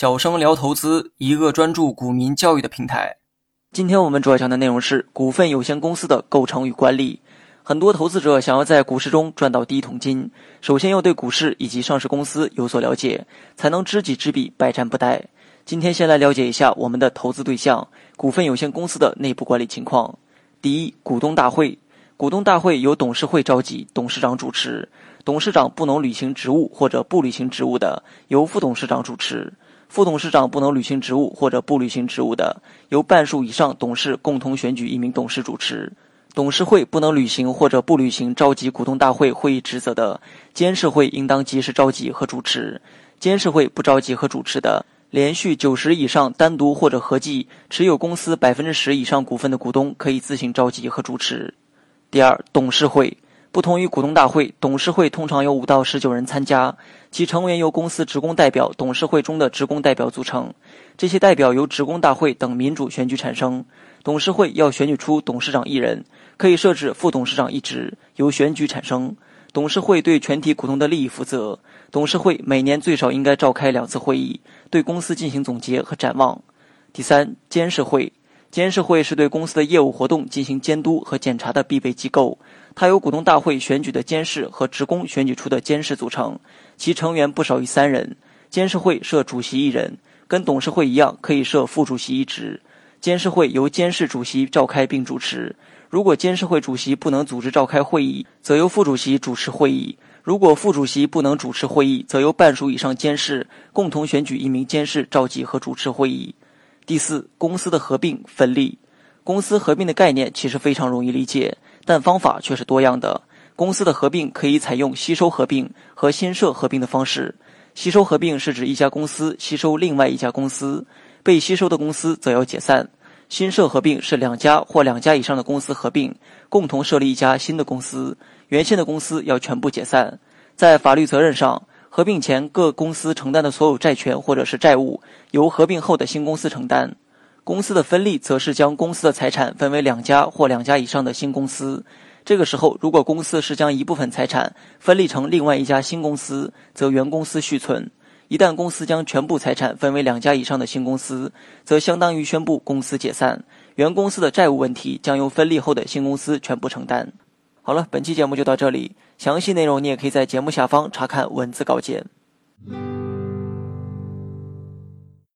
小生聊投资，一个专注股民教育的平台。今天我们主要讲的内容是股份有限公司的构成与管理。很多投资者想要在股市中赚到第一桶金，首先要对股市以及上市公司有所了解，才能知己知彼，百战不殆。今天先来了解一下我们的投资对象——股份有限公司的内部管理情况。第一，股东大会。股东大会由董事会召集，董事长主持。董事长不能履行职务或者不履行职务的，由副董事长主持。副董事长不能履行职务或者不履行职务的，由半数以上董事共同选举一名董事主持。董事会不能履行或者不履行召集股东大会会议职责的，监事会应当及时召集和主持。监事会不召集和主持的，连续九十以上单独或者合计持有公司百分之十以上股份的股东，可以自行召集和主持。第二，董事会。不同于股东大会，董事会通常有五到十九人参加，其成员由公司职工代表、董事会中的职工代表组成。这些代表由职工大会等民主选举产生。董事会要选举出董事长一人，可以设置副董事长一职，由选举产生。董事会对全体股东的利益负责。董事会每年最少应该召开两次会议，对公司进行总结和展望。第三，监事会。监事会是对公司的业务活动进行监督和检查的必备机构。它由股东大会选举的监事和职工选举出的监事组成，其成员不少于三人。监事会设主席一人，跟董事会一样，可以设副主席一职。监事会由监事主席召开并主持。如果监事会主席不能组织召开会议，则由副主席主持会议。如果副主席不能主持会议，则由半数以上监事共同选举一名监事召集和主持会议。第四，公司的合并分立。公司合并的概念其实非常容易理解。但方法却是多样的。公司的合并可以采用吸收合并和新设合并的方式。吸收合并是指一家公司吸收另外一家公司，被吸收的公司则要解散。新设合并是两家或两家以上的公司合并，共同设立一家新的公司，原先的公司要全部解散。在法律责任上，合并前各公司承担的所有债权或者是债务，由合并后的新公司承担。公司的分立则是将公司的财产分为两家或两家以上的新公司。这个时候，如果公司是将一部分财产分立成另外一家新公司，则原公司续存；一旦公司将全部财产分为两家以上的新公司，则相当于宣布公司解散。原公司的债务问题将由分立后的新公司全部承担。好了，本期节目就到这里，详细内容你也可以在节目下方查看文字稿件。